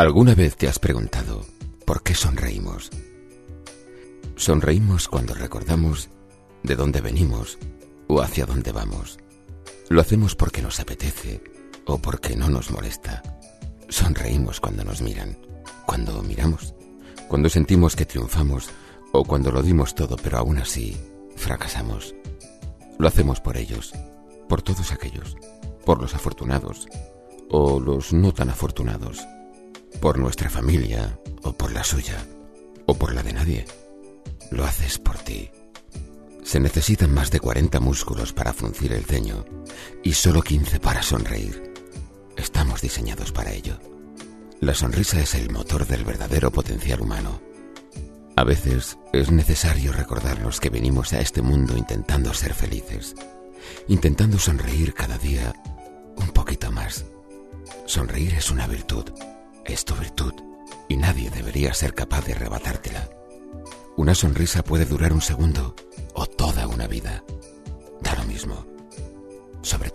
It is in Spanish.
¿Alguna vez te has preguntado por qué sonreímos? Sonreímos cuando recordamos de dónde venimos o hacia dónde vamos. Lo hacemos porque nos apetece o porque no nos molesta. Sonreímos cuando nos miran, cuando miramos, cuando sentimos que triunfamos o cuando lo dimos todo pero aún así fracasamos. Lo hacemos por ellos, por todos aquellos, por los afortunados o los no tan afortunados, por nuestra familia o por la suya o por la de nadie. Lo haces por ti. Se necesitan más de 40 músculos para fruncir el ceño y solo 15 para sonreír. Estamos diseñados para ello. La sonrisa es el motor del verdadero potencial humano. A veces es necesario recordarnos que venimos a este mundo intentando ser felices, intentando sonreír cada día un poquito más. Sonreír es una virtud, es tu virtud y nadie debería ser capaz de arrebatártela. Una sonrisa puede durar un segundo o toda una vida. Da lo mismo. Sobre